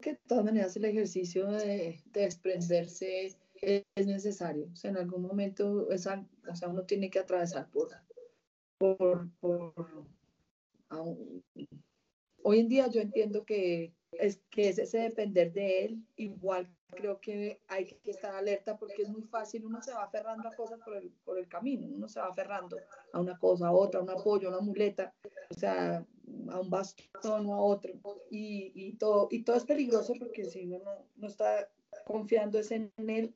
Que de todas maneras el ejercicio de, desprenderse es necesario. O sea, en algún momento esa, o sea, uno tiene que atravesar por, por, hoy en día yo entiendo que es que es ese depender de él, igual creo que hay que estar alerta porque es muy fácil, uno se va aferrando a cosas por el, por el camino, uno se va aferrando a una cosa, a otra, a un apoyo, a una muleta, o sea, a un bastón o a otro, y, y, todo, y todo es peligroso porque si uno no, no está confiando en él,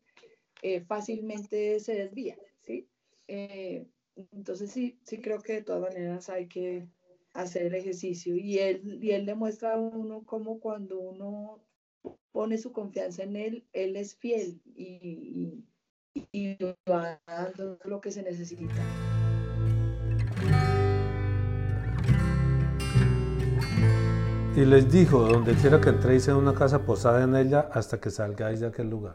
eh, fácilmente se desvía, ¿sí? Eh, entonces sí, sí creo que de todas maneras hay que hacer el ejercicio y él, y él le muestra a uno como cuando uno pone su confianza en él, él es fiel y, y, va dando lo que se necesita. Y les dijo, donde quiera que entréis en una casa, posada en ella hasta que salgáis de aquel lugar.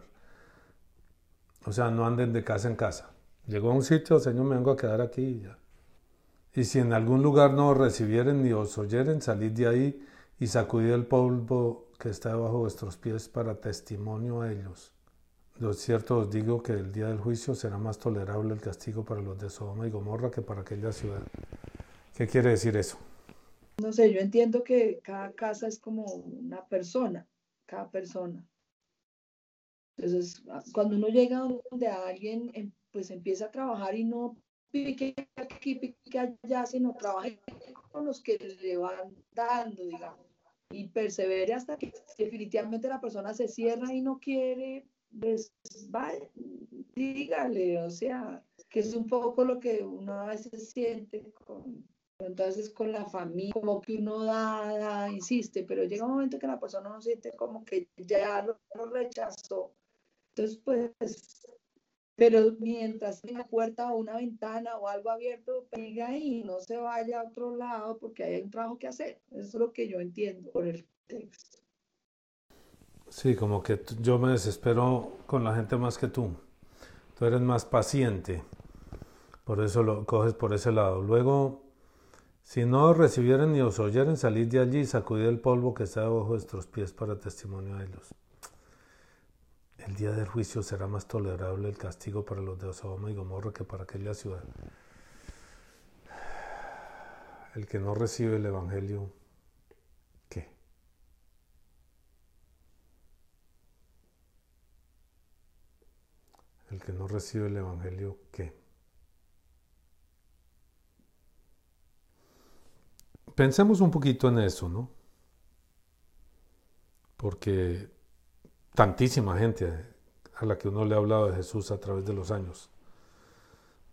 O sea, no anden de casa en casa. Llegó a un sitio, Señor, me vengo a quedar aquí y ya. Y si en algún lugar no os recibieren ni os oyeren, salid de ahí y sacudid el polvo que está debajo de vuestros pies para testimonio a ellos. Lo cierto os digo que el día del juicio será más tolerable el castigo para los de Sodoma y Gomorra que para aquella ciudad. ¿Qué quiere decir eso? No sé, yo entiendo que cada casa es como una persona, cada persona. Entonces, cuando uno llega donde alguien em, pues empieza a trabajar y no pique aquí, pique allá, sino trabaje con los que le van dando, digamos, y persevere hasta que definitivamente la persona se cierra y no quiere, pues vaya, dígale, o sea, que es un poco lo que uno a veces siente con, entonces con la familia, como que uno da, da, insiste, pero llega un momento que la persona no siente como que ya lo, lo rechazó. Entonces, pues pero mientras tenga puerta o una ventana o algo abierto, pega ahí, no se vaya a otro lado porque hay un trabajo que hacer. Eso es lo que yo entiendo por el texto. Sí, como que yo me desespero con la gente más que tú. Tú eres más paciente. Por eso lo coges por ese lado. Luego, si no os recibieren ni os oyeren, salid de allí y sacudid el polvo que está debajo de vuestros pies para testimonio a ellos. El día del juicio será más tolerable el castigo para los de Sodoma y Gomorra que para aquella ciudad. El que no recibe el Evangelio, ¿qué? El que no recibe el Evangelio, ¿qué? Pensemos un poquito en eso, ¿no? Porque tantísima gente a la que uno le ha hablado de Jesús a través de los años.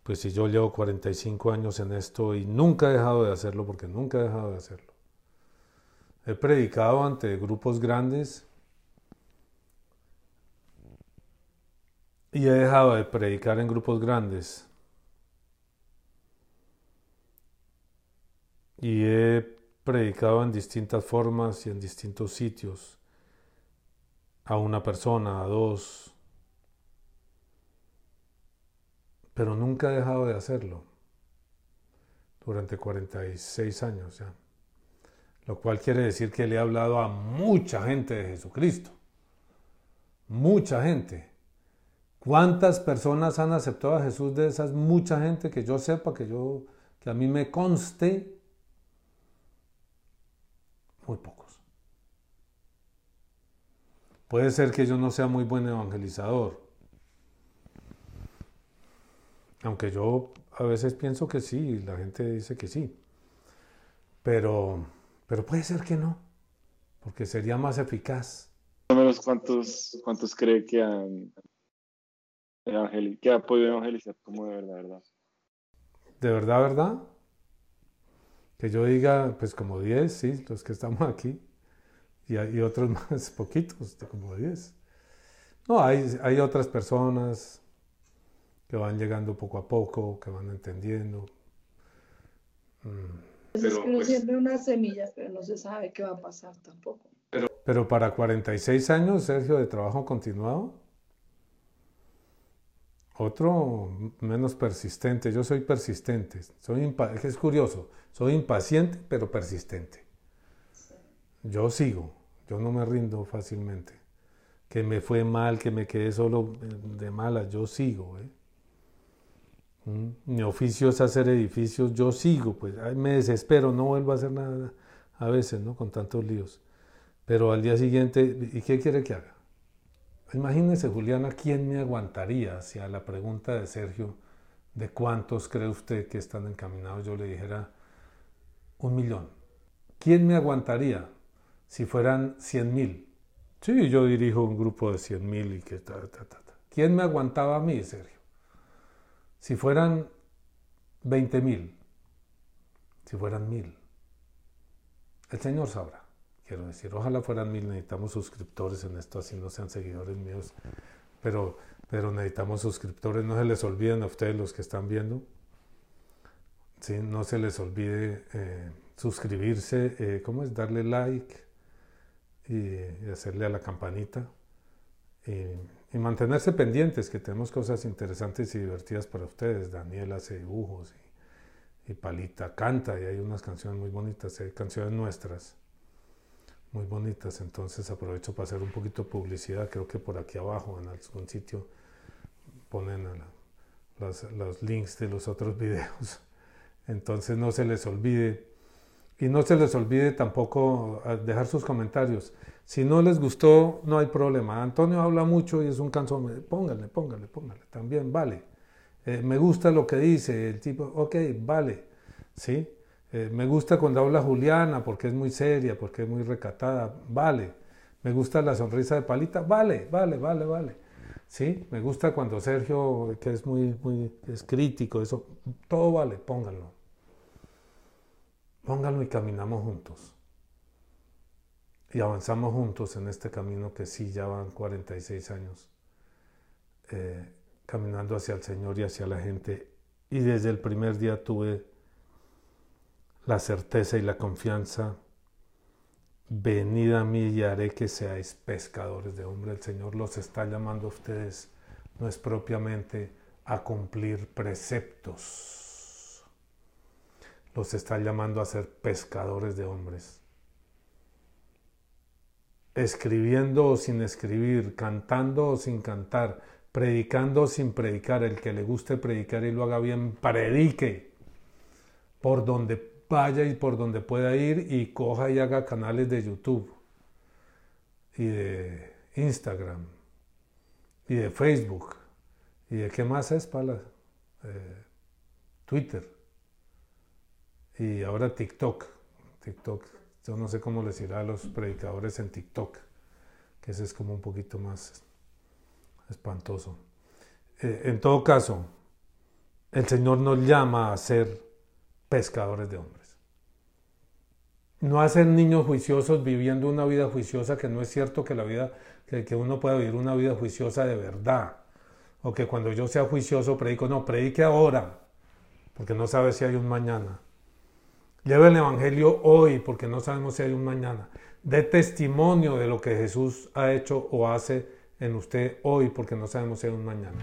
Pues si yo llevo 45 años en esto y nunca he dejado de hacerlo, porque nunca he dejado de hacerlo. He predicado ante grupos grandes y he dejado de predicar en grupos grandes. Y he predicado en distintas formas y en distintos sitios a una persona, a dos, pero nunca he dejado de hacerlo. durante 46 años ya. Lo cual quiere decir que le he hablado a mucha gente de Jesucristo. Mucha gente. ¿Cuántas personas han aceptado a Jesús de esas mucha gente que yo sepa, que yo que a mí me conste? Muy pocos. Puede ser que yo no sea muy buen evangelizador. Aunque yo a veces pienso que sí, la gente dice que sí. Pero, pero puede ser que no, porque sería más eficaz. menos cuántos, cuántos cree que han que ha podido evangelizar como de verdad, verdad? ¿De verdad, verdad? Que yo diga, pues como 10, sí, los que estamos aquí. Y, hay, otros más poquitos, como 10. No, hay, hay otras personas que van llegando poco a poco, que van entendiendo. Mm. Pues es que pues, siempre una semilla, pero no se sabe qué va a pasar tampoco. Pero, pero para 46 años, Sergio, de trabajo continuado, otro menos persistente. Yo soy persistente. Soy es curioso. Soy impaciente, pero persistente. Yo sigo. Yo no me rindo fácilmente. Que me fue mal, que me quedé solo de malas. Yo sigo. ¿eh? ¿Mm? Mi oficio es hacer edificios. Yo sigo. Pues me desespero. No vuelvo a hacer nada a veces, ¿no? Con tantos líos. Pero al día siguiente, ¿y qué quiere que haga? Imagínese, Juliana, ¿quién me aguantaría si a la pregunta de Sergio, ¿de cuántos cree usted que están encaminados? Yo le dijera, un millón. ¿Quién me aguantaría si fueran cien mil? Sí, yo dirijo un grupo de cien mil y que ta, ta, ta, ta. ¿Quién me aguantaba a mí, Sergio? Si fueran veinte mil, si fueran mil, el Señor sabrá quiero decir. Ojalá fueran mil, necesitamos suscriptores en esto, así no sean seguidores míos, pero, pero necesitamos suscriptores, no se les olviden a ustedes los que están viendo, ¿sí? no se les olvide eh, suscribirse, eh, ¿cómo es? Darle like y, hacerle a la campanita y, mantenerse pendientes, que tenemos cosas interesantes y divertidas para ustedes. Daniel hace dibujos y, y Palita canta y hay unas canciones muy bonitas, hay canciones nuestras muy bonitas. Entonces aprovecho para hacer un poquito de publicidad. Creo que por aquí abajo, en algún sitio, ponen los, links de los otros videos. Entonces no se les olvide. Y no se les olvide tampoco ah, dejar sus comentarios. Si no les gustó, no hay problema. Antonio habla mucho y es un cansón. Póngale, póngale, póngale. También vale. Eh, me gusta lo que dice el tipo. Ok, vale. ¿Sí? Eh, me gusta cuando habla Juliana porque es muy seria, porque es muy recatada, vale. Me gusta la sonrisa de Palita, vale, vale, vale, vale. ¿Sí? Me gusta cuando Sergio, que es muy, muy, es crítico, eso, todo vale, pónganlo. Pónganlo y caminamos juntos. Y avanzamos juntos en este camino que sí ya van 46 años, eh, caminando hacia el Señor y hacia la gente. Y desde el primer día tuve la certeza y la confianza. Venid a mí y haré que seáis pescadores de hombre. El Señor los está llamando a ustedes, no es propiamente a cumplir preceptos. Los está llamando a ser pescadores de hombres. Escribiendo o sin escribir, cantando o sin cantar, predicando o sin predicar. El que le guste predicar y lo haga bien, predique por donde vaya y por donde pueda ir y coja y haga canales de YouTube y de Instagram y de Facebook y de qué más es para eh, Twitter y ahora TikTok. TikTok, yo no sé cómo les irá a los predicadores en TikTok, que ese es como un poquito más espantoso. Eh, en todo caso, el Señor nos llama a ser pescadores de hombres no hacer niños juiciosos viviendo una vida juiciosa, que no es cierto que la vida, que, uno pueda vivir una vida juiciosa de verdad. O que cuando yo sea juicioso predico, no, predique ahora, porque no sabe si hay un mañana. Lleve el Evangelio hoy, porque no sabemos si hay un mañana. Dé testimonio de lo que Jesús ha hecho o hace en usted hoy, porque no sabemos si hay un mañana.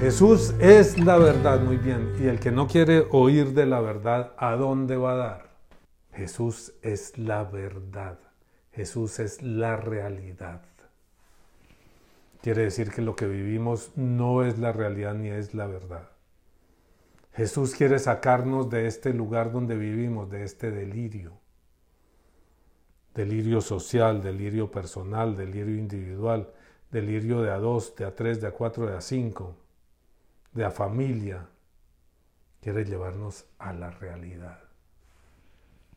Jesús es la verdad, muy bien. Y el que no quiere oír de la verdad, ¿a dónde va a dar? Jesús es la verdad. Jesús es la realidad. Quiere decir que lo que vivimos no es la realidad ni es la verdad. Jesús quiere sacarnos de este lugar donde vivimos, de este delirio. Delirio social, delirio personal, delirio individual, delirio de a dos, de a tres, de a cuatro, de a cinco de la familia, quiere llevarnos a la realidad.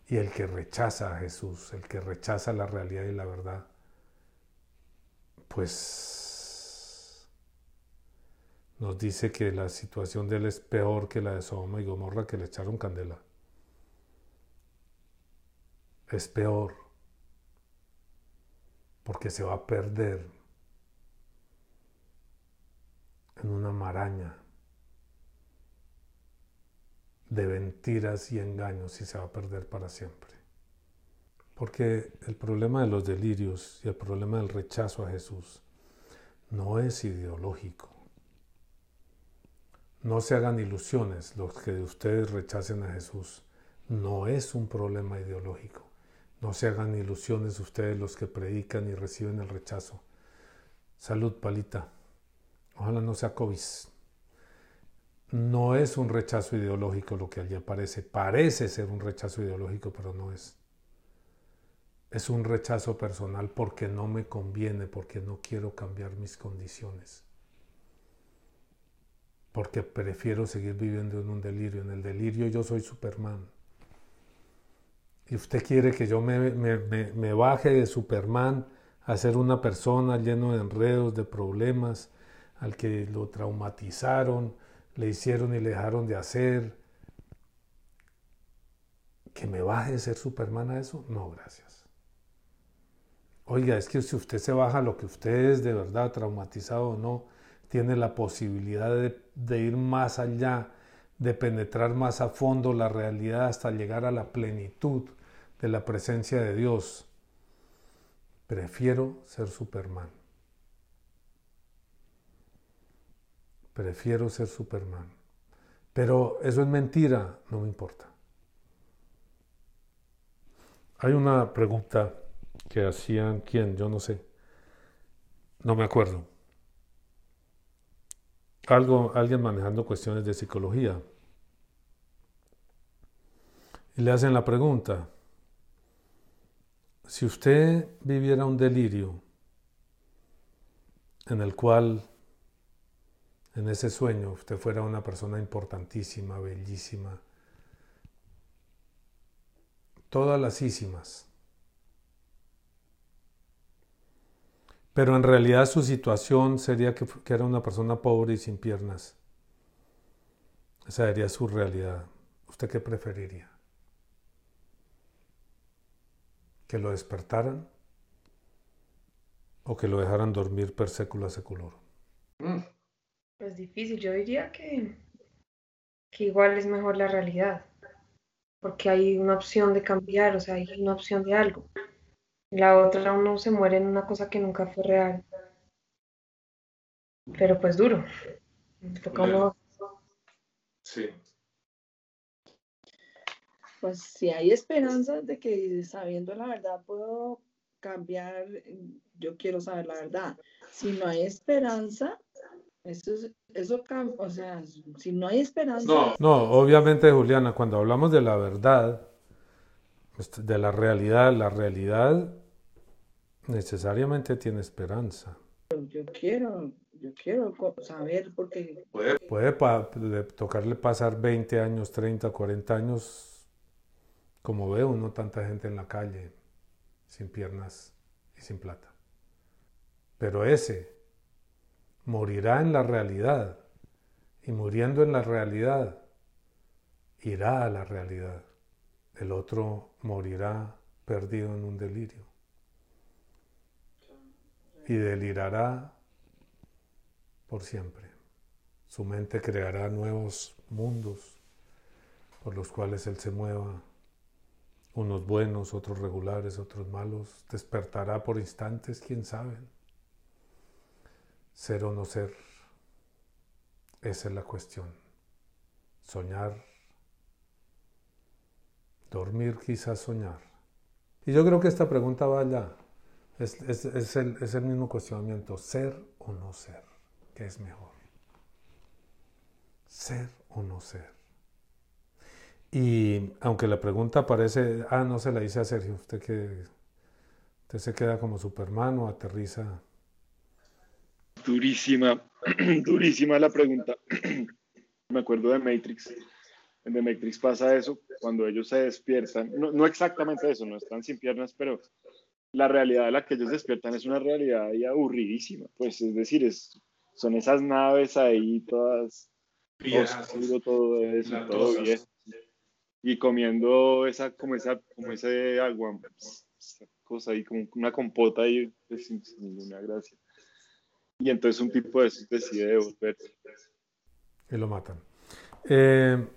Y el que rechaza a Jesús, el que rechaza la realidad y la verdad, pues nos dice que la situación de él es peor que la de Sodoma y Gomorra que le echaron candela. Es peor porque se va a perder en una maraña de mentiras y engaños y se va a perder para siempre. Porque el problema de los delirios y el problema del rechazo a Jesús no es ideológico. No se hagan ilusiones los que ustedes rechacen a Jesús. No es un problema ideológico. No se hagan ilusiones ustedes los que predican y reciben el rechazo. Salud, palita. Ojalá no sea COVID no es un rechazo ideológico lo que allí aparece. Parece ser un rechazo ideológico, pero no es. Es un rechazo personal porque no me conviene, porque no quiero cambiar mis condiciones. Porque prefiero seguir viviendo en un delirio. En el delirio yo soy Superman. Y usted quiere que yo me, baje de Superman a ser una persona lleno de enredos, de problemas, al que lo traumatizaron, le hicieron y le dejaron de hacer. ¿Que me baje de ser Superman a eso? No, gracias. Oiga, es que si usted se baja lo que usted es de verdad, traumatizado o no, tiene la posibilidad de ir más allá, de penetrar más a fondo la realidad hasta llegar a la plenitud de la presencia de Dios. Prefiero ser Superman. Prefiero ser Superman. Pero eso es mentira, no me importa. Hay una pregunta que hacían, ¿quién? Yo no sé. No me acuerdo. Algo, alguien manejando cuestiones de psicología. Y le hacen la pregunta, si usted viviera un delirio en el cual en ese sueño usted fuera una persona importantísima, bellísima, todas las ísimas. Pero en realidad su situación sería que, era una persona pobre y sin piernas. Esa sería su realidad. ¿Usted qué preferiría? ¿Que lo despertaran? ¿O que lo dejaran dormir per século a seculor? Mm. Pues difícil, yo diría que, que igual es mejor la realidad, porque hay una opción de cambiar, o sea, hay una opción de algo. La otra uno se muere en una cosa que nunca fue real. Pero pues duro. Toca Sí. Pues si hay esperanza de que sabiendo la verdad puedo cambiar, yo quiero saber la verdad. Si no hay esperanza, eso, eso o sea, si no hay esperanza. No, no, obviamente, Juliana, cuando hablamos de la verdad, pues, de la realidad, la realidad necesariamente tiene esperanza. Yo quiero, yo quiero saber porque... Puede, puede tocarle pasar 20 años, 30, 40 años, como veo, no tanta gente en la calle, sin piernas y sin plata. Pero ese morirá en la realidad. Y muriendo en la realidad irá a la realidad. El otro morirá perdido en un delirio. Y delirará por siempre. Su mente creará nuevos mundos por los cuales él se mueva, unos buenos, otros regulares, otros malos, despertará por instantes, quién sabe ser o no ser. Esa es la cuestión. Soñar. Dormir quizás soñar. Y yo creo que esta pregunta va allá. Es, el, es el mismo cuestionamiento. ¿Ser o no ser? ¿Qué es mejor? ¿Ser o no ser? Y aunque la pregunta parece, ah, no se la hice a Sergio, usted que usted se queda como Superman o aterriza. Durísima, durísima la pregunta. Me acuerdo de Matrix. En The Matrix pasa eso, cuando ellos se despiertan, no, no exactamente eso, no están sin piernas, pero la realidad de la que ellos despiertan es una realidad ahí aburridísima, pues es decir, es, son esas naves ahí todas oscuro, todo eso, todo bien y comiendo esa, como esa, como ese agua, esa cosa ahí, como una compota ahí, pues, sin, ninguna gracia. Y entonces un tipo decide devolverse. Y lo matan. Eh,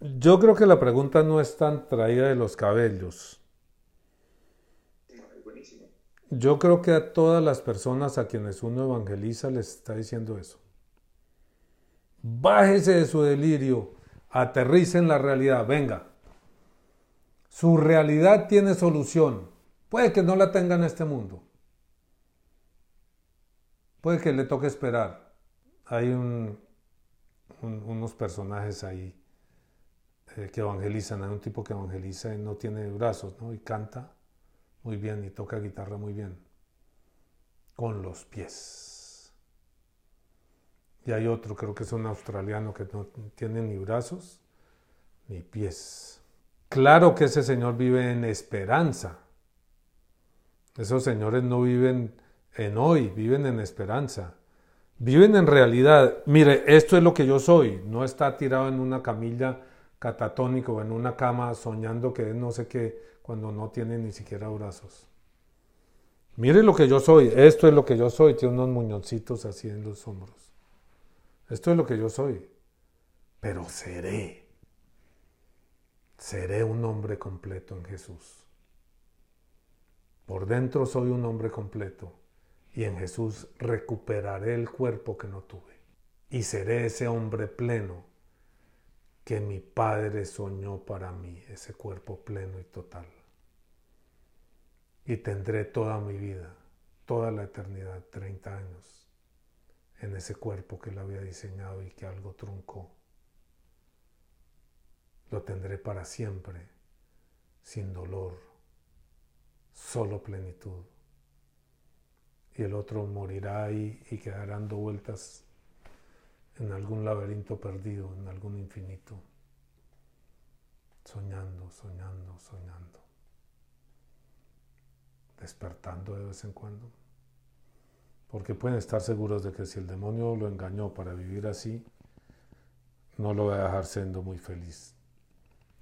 yo creo que la pregunta no es tan traída de los cabellos. Yo creo que a todas las personas a quienes uno evangeliza les está diciendo eso. Bájese de su delirio aterrice en la realidad, venga. Su realidad tiene solución. Puede que no la tenga en este mundo. Puede que le toque esperar. Hay unos personajes ahí eh, que evangelizan. Hay un tipo que evangeliza y no tiene brazos, ¿no? Y canta muy bien y toca guitarra muy bien. Con los pies. Y hay otro, creo que es un australiano que no tiene ni brazos ni pies. Claro que ese señor vive en esperanza. Esos señores no viven en hoy, viven en esperanza. Viven en realidad. Mire, esto es lo que yo soy. No está tirado en una camilla catatónico o en una cama soñando que es no sé qué cuando no tiene ni siquiera brazos. Mire lo que yo soy. Esto es lo que yo soy. Tiene unos muñoncitos así en los hombros. Esto es lo que yo soy. Pero seré. Seré un hombre completo en Jesús. Por dentro soy un hombre completo y en Jesús recuperaré el cuerpo que no tuve. Y seré ese hombre pleno que mi Padre soñó para mí, ese cuerpo pleno y total. Y tendré toda mi vida, toda la eternidad, 30 años en ese cuerpo que él había diseñado y que algo truncó. Lo tendré para siempre, sin dolor, solo plenitud. Y el otro morirá ahí y quedará dando vueltas en algún laberinto perdido, en algún infinito, soñando, soñando, soñando, despertando de vez en cuando porque pueden estar seguros de que si el demonio lo engañó para vivir así, no lo va a dejar siendo muy feliz.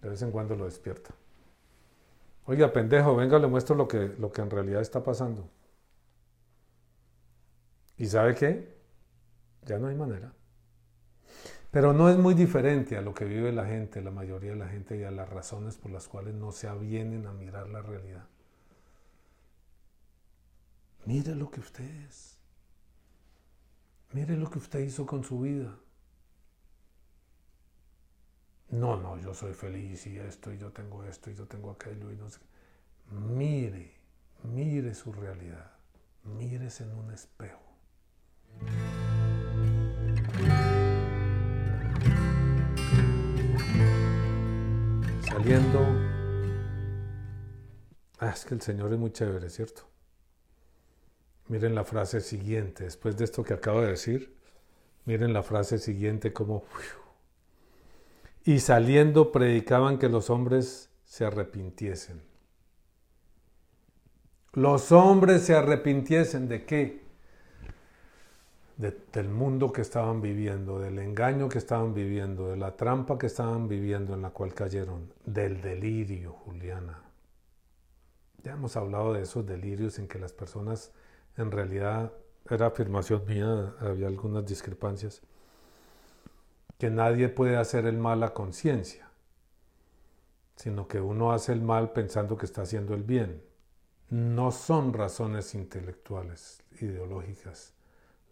De vez en cuando lo despierta. Oiga, pendejo, venga, le muestro lo que, lo que en realidad está pasando. ¿Y sabe qué? Ya no hay manera. Pero no es muy diferente a lo que vive la gente, la mayoría de la gente, y a las razones por las cuales no se avienen a mirar la realidad. Mire lo que usted es. Mire lo que usted hizo con su vida. No, no, yo soy feliz y esto, y yo tengo esto, y yo tengo aquello, y no. Mire, mire su realidad. Mírese en un espejo. Saliendo. Ah, es que el Señor es muy chévere, ¿cierto? Miren la frase siguiente, después de esto que acabo de decir, miren la frase siguiente como... Y saliendo predicaban que los hombres se arrepintiesen. Los hombres se arrepintiesen de qué? Del mundo que estaban viviendo, del engaño que estaban viviendo, de la trampa que estaban viviendo en la cual cayeron, del delirio, Juliana. Ya hemos hablado de esos delirios en que las personas en realidad era afirmación mía, había algunas discrepancias, que nadie puede hacer el mal a conciencia, sino que uno hace el mal pensando que está haciendo el bien. No son razones intelectuales, ideológicas,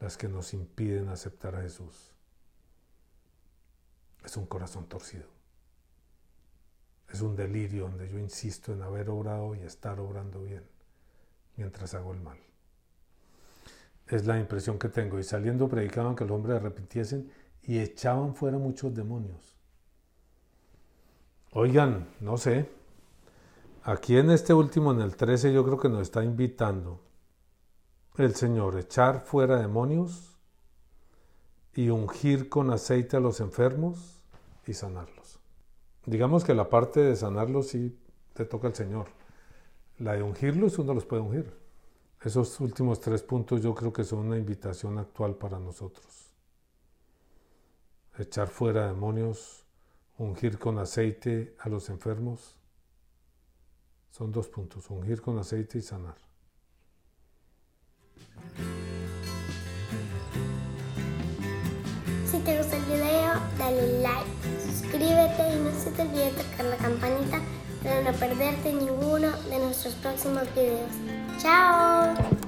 las que nos impiden aceptar a Jesús. Es un corazón torcido. Es un delirio donde yo insisto en haber obrado y estar obrando bien mientras hago el mal. Es la impresión que tengo. Y saliendo predicaban que los hombres repitiesen y echaban fuera muchos demonios. Oigan, no sé. Aquí en este último, en el 13, yo creo que nos está invitando el Señor echar fuera demonios y ungir con aceite a los enfermos y sanarlos. Digamos que la parte de sanarlos sí te toca el Señor. La de ungirlos uno los puede ungir. Esos últimos tres puntos yo creo que son una invitación actual para nosotros. Echar fuera demonios, ungir con aceite a los enfermos. Son dos puntos, ungir con aceite y sanar. Si te gustó el video, dale like, suscríbete y no se te olvide tocar la campanita para no perderte ninguno de nuestros próximos videos. ¡Chao!